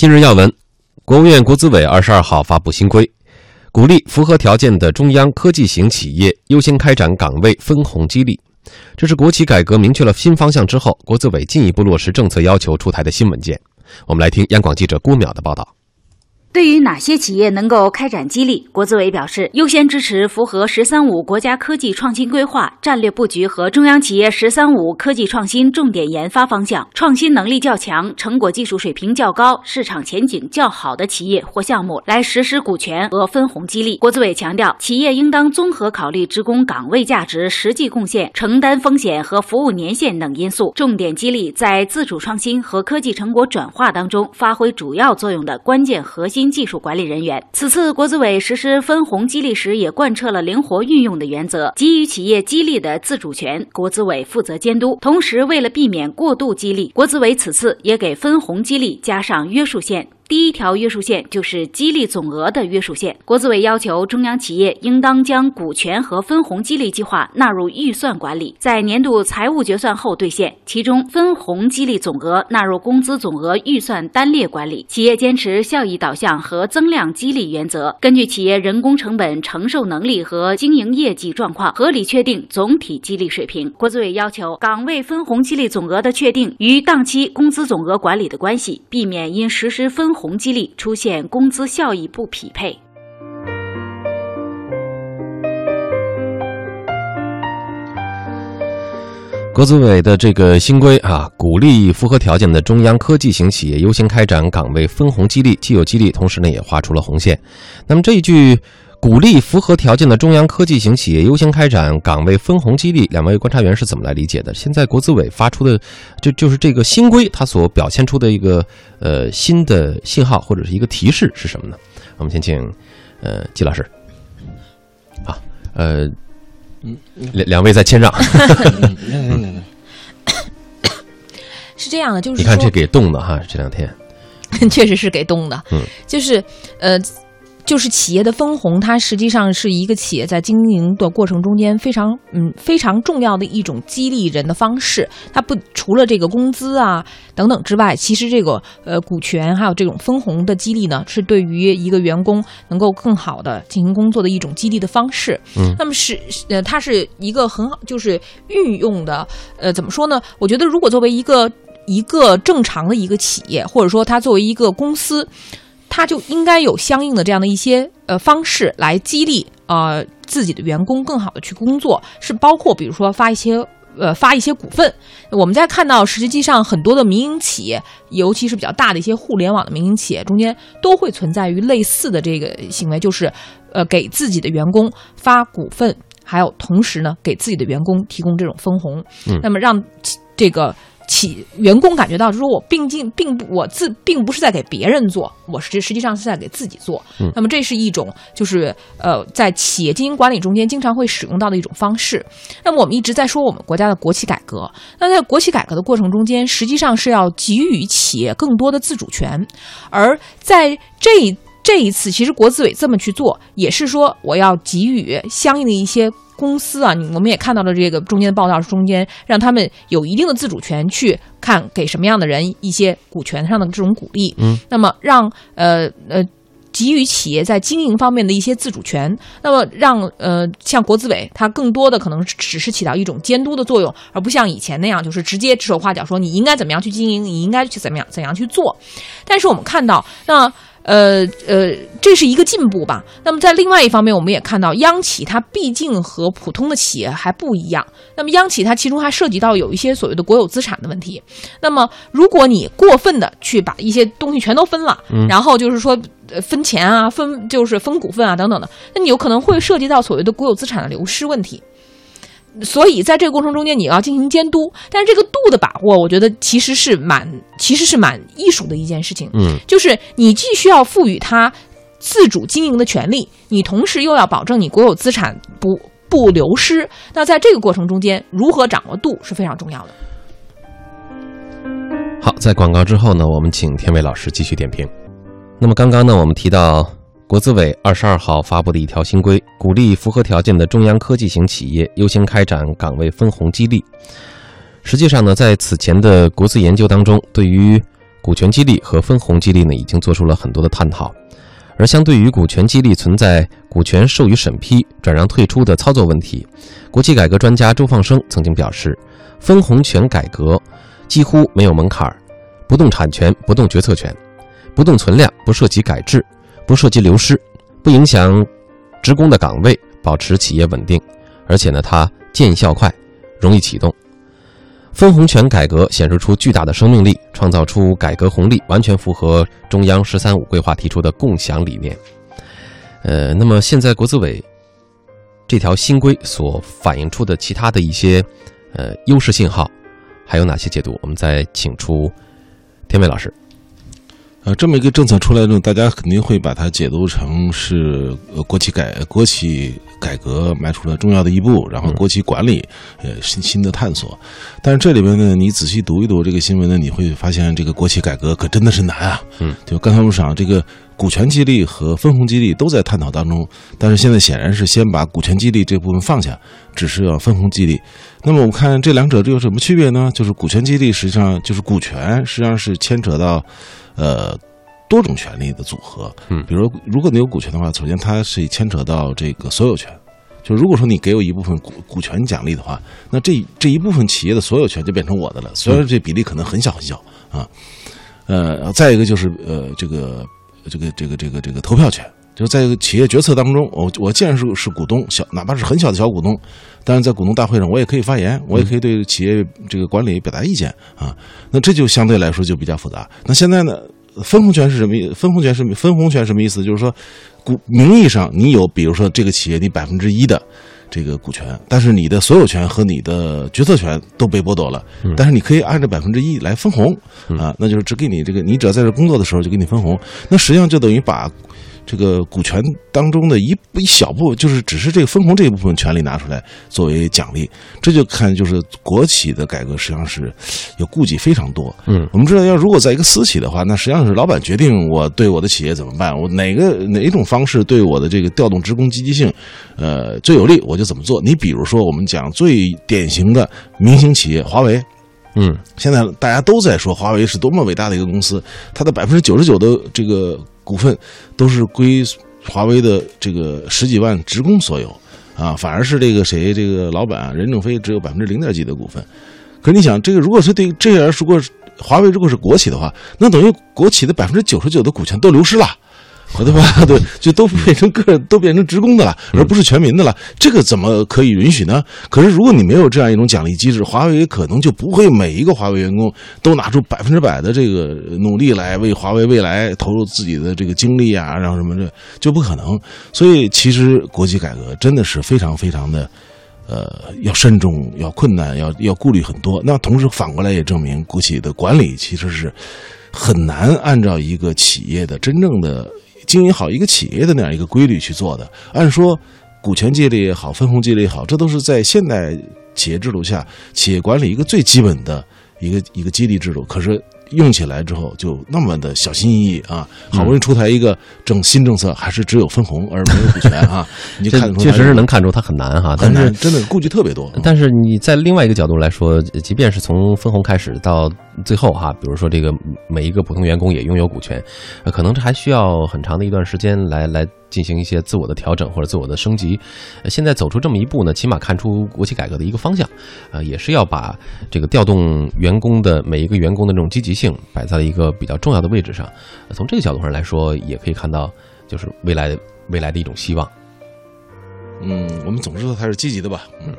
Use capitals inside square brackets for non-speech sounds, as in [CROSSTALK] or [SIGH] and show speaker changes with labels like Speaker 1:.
Speaker 1: 今日要闻，国务院国资委二十二号发布新规，鼓励符合条件的中央科技型企业优先开展岗位分红激励。这是国企改革明确了新方向之后，国资委进一步落实政策要求出台的新文件。我们来听央广记者郭淼的报道。
Speaker 2: 对于哪些企业能够开展激励，国资委表示，优先支持符合“十三五”国家科技创新规划战略布局和中央企业“十三五”科技创新重点研发方向，创新能力较强、成果技术水平较高、市场前景较好的企业或项目来实施股权和分红激励。国资委强调，企业应当综合考虑职工岗位价值、实际贡献、承担风险和服务年限等因素，重点激励在自主创新和科技成果转化当中发挥主要作用的关键核心。新技术管理人员。此次国资委实施分红激励时，也贯彻了灵活运用的原则，给予企业激励的自主权，国资委负责监督。同时，为了避免过度激励，国资委此次也给分红激励加上约束线。第一条约束线就是激励总额的约束线。国资委要求中央企业应当将股权和分红激励计划纳入预算管理，在年度财务决算后兑现。其中，分红激励总额纳入工资总额预算单列管理。企业坚持效益导向和增量激励原则，根据企业人工成本承受能力和经营业绩状况，合理确定总体激励水平。国资委要求岗位分红激励总额的确定与当期工资总额管理的关系，避免因实施分。红红激励出现工资效益不匹配。
Speaker 1: 国资委的这个新规啊，鼓励符合条件的中央科技型企业优先开展岗位分红激励，既有激励，同时呢也画出了红线。那么这一句。鼓励符合条件的中央科技型企业优先开展岗位分红激励，两位观察员是怎么来理解的？现在国资委发出的就就是这个新规，它所表现出的一个呃新的信号或者是一个提示是什么呢？我们先请呃季老师。好，呃，两两位在谦让。[COUGHS]
Speaker 3: 是这样的，就是
Speaker 1: 你看这给冻的哈，这两天 [LAUGHS]
Speaker 3: 确实是给冻的。
Speaker 1: 嗯，
Speaker 3: 就是呃。就是企业的分红，它实际上是一个企业在经营的过程中间非常嗯非常重要的一种激励人的方式。它不除了这个工资啊等等之外，其实这个呃股权还有这种分红的激励呢，是对于一个员工能够更好的进行工作的一种激励的方式。
Speaker 1: 嗯，
Speaker 3: 那么是呃它是一个很好就是运用的呃怎么说呢？我觉得如果作为一个一个正常的一个企业，或者说它作为一个公司。他就应该有相应的这样的一些呃方式来激励呃自己的员工更好的去工作，是包括比如说发一些呃发一些股份。我们在看到实际上很多的民营企业，尤其是比较大的一些互联网的民营企业中间，都会存在于类似的这个行为，就是呃给自己的员工发股份，还有同时呢给自己的员工提供这种分红，那么让这个。企员工感觉到，就是说我并进并不我自并不是在给别人做，我实实际上是在给自己做。那么这是一种就是呃在企业经营管理中间经常会使用到的一种方式。那么我们一直在说我们国家的国企改革，那在国企改革的过程中间，实际上是要给予企业更多的自主权，而在这这一次，其实国资委这么去做，也是说我要给予相应的一些。公司啊，你我们也看到了这个中间的报道，中间让他们有一定的自主权去看给什么样的人一些股权上的这种鼓励。
Speaker 1: 嗯，
Speaker 3: 那么让呃呃给予企业在经营方面的一些自主权，那么让呃像国资委，它更多的可能只是起到一种监督的作用，而不像以前那样就是直接指手画脚说你应该怎么样去经营，你应该去怎么样怎样去做。但是我们看到那。呃呃，这是一个进步吧。那么在另外一方面，我们也看到央企它毕竟和普通的企业还不一样。那么央企它其中还涉及到有一些所谓的国有资产的问题。那么如果你过分的去把一些东西全都分了，然后就是说呃分钱啊，分就是分股份啊等等的，那你有可能会涉及到所谓的国有资产的流失问题。所以在这个过程中间，你要进行监督，但是这个度的把握，我觉得其实是蛮，其实是蛮艺术的一件事情。
Speaker 1: 嗯，
Speaker 3: 就是你既需要赋予他自主经营的权利，你同时又要保证你国有资产不不流失。那在这个过程中间，如何掌握度是非常重要的。
Speaker 1: 好，在广告之后呢，我们请天伟老师继续点评。那么刚刚呢，我们提到。国资委二十二号发布的一条新规，鼓励符合条件的中央科技型企业优先开展岗位分红激励。实际上呢，在此前的国资研究当中，对于股权激励和分红激励呢，已经做出了很多的探讨。而相对于股权激励存在股权授予审批、转让退出的操作问题，国企改革专家周放生曾经表示，分红权改革几乎没有门槛儿，不动产权、不动决策权，不动存量，不涉及改制，不涉及流失，不影响职工的岗位，保持企业稳定，而且呢，它见效快，容易启动。分红权改革显示出巨大的生命力，创造出改革红利，完全符合中央“十三五”规划提出的共享理念。呃，那么现在国资委这条新规所反映出的其他的一些呃优势信号，还有哪些解读？我们再请出天伟老师。
Speaker 4: 呃，这么一个政策出来之后，大家肯定会把它解读成是呃国企改国企改革迈出了重要的一步，然后国企管理呃新新的探索。但是这里边呢，你仔细读一读这个新闻呢，你会发现这个国企改革可真的是难啊。
Speaker 1: 嗯，
Speaker 4: 就刚才我们讲这个股权激励和分红激励都在探讨当中，但是现在显然是先把股权激励这部分放下，只是要分红激励。那么我看这两者这有什么区别呢？就是股权激励实际上就是股权实际上是牵扯到。呃，多种权利的组合，
Speaker 1: 嗯，
Speaker 4: 比如如果你有股权的话，首先它是牵扯到这个所有权，就如果说你给我一部分股股权奖励的话，那这这一部分企业的所有权就变成我的了，虽然这比例可能很小很小啊，呃，再一个就是呃这个这个这个这个这个投票权，就是在企业决策当中，我我既然是是股东，小哪怕是很小的小股东，但是在股东大会上我也可以发言，我也可以对企业这个管理表达意见啊，那这就相对来说就比较复杂。那现在呢？分红权是什么意？分红权是分红权什么意思？就是说，股名义上你有，比如说这个企业你百分之一的这个股权，但是你的所有权和你的决策权都被剥夺了。但是你可以按照百分之一来分红啊，那就是只给你这个，你只要在这工作的时候就给你分红。那实际上就等于把。这个股权当中的一一小部分，就是只是这个分红这一部分权利拿出来作为奖励，这就看就是国企的改革实际上是有顾忌非常多。
Speaker 1: 嗯，
Speaker 4: 我们知道，要如果在一个私企的话，那实际上是老板决定我对我的企业怎么办，我哪个哪一种方式对我的这个调动职工积极性，呃最有利，我就怎么做。你比如说，我们讲最典型的明星企业华为，
Speaker 1: 嗯，
Speaker 4: 现在大家都在说华为是多么伟大的一个公司，它的百分之九十九的这个。股份都是归华为的这个十几万职工所有，啊，反而是这个谁这个老板任正非只有百分之零点几的股份。可是你想，这个如果是对这样，如果华为如果是国企的话，那等于国企的百分之九十九的股权都流失了。对吧？对，就都变成个都变成职工的了，而不是全民的了。这个怎么可以允许呢？可是如果你没有这样一种奖励机制，华为可能就不会每一个华为员工都拿出百分之百的这个努力来为华为未来投入自己的这个精力啊，然后什么的就不可能。所以其实国企改革真的是非常非常的，呃，要慎重，要困难，要要顾虑很多。那同时反过来也证明，国企的管理其实是很难按照一个企业的真正的。经营好一个企业的那样一个规律去做的，按说股权激励也好，分红激励也好，这都是在现代企业制度下企业管理一个最基本的一个一个激励制度。可是。用起来之后就那么的小心翼翼啊！好不容易出台一个政新政策，还是只有分红而没有股权啊！[LAUGHS] 你就看
Speaker 1: 确实是能看出它很难哈，
Speaker 4: 很难，真的顾忌特别多。
Speaker 1: 但是你在另外一个角度来说，即便是从分红开始到最后哈，比如说这个每一个普通员工也拥有股权，可能这还需要很长的一段时间来来。进行一些自我的调整或者自我的升级，现在走出这么一步呢，起码看出国企改革的一个方向，呃，也是要把这个调动员工的每一个员工的这种积极性摆在了一个比较重要的位置上。从这个角度上来说，也可以看到，就是未来未来的一种希望。
Speaker 4: 嗯，我们总知道它是积极的吧？嗯。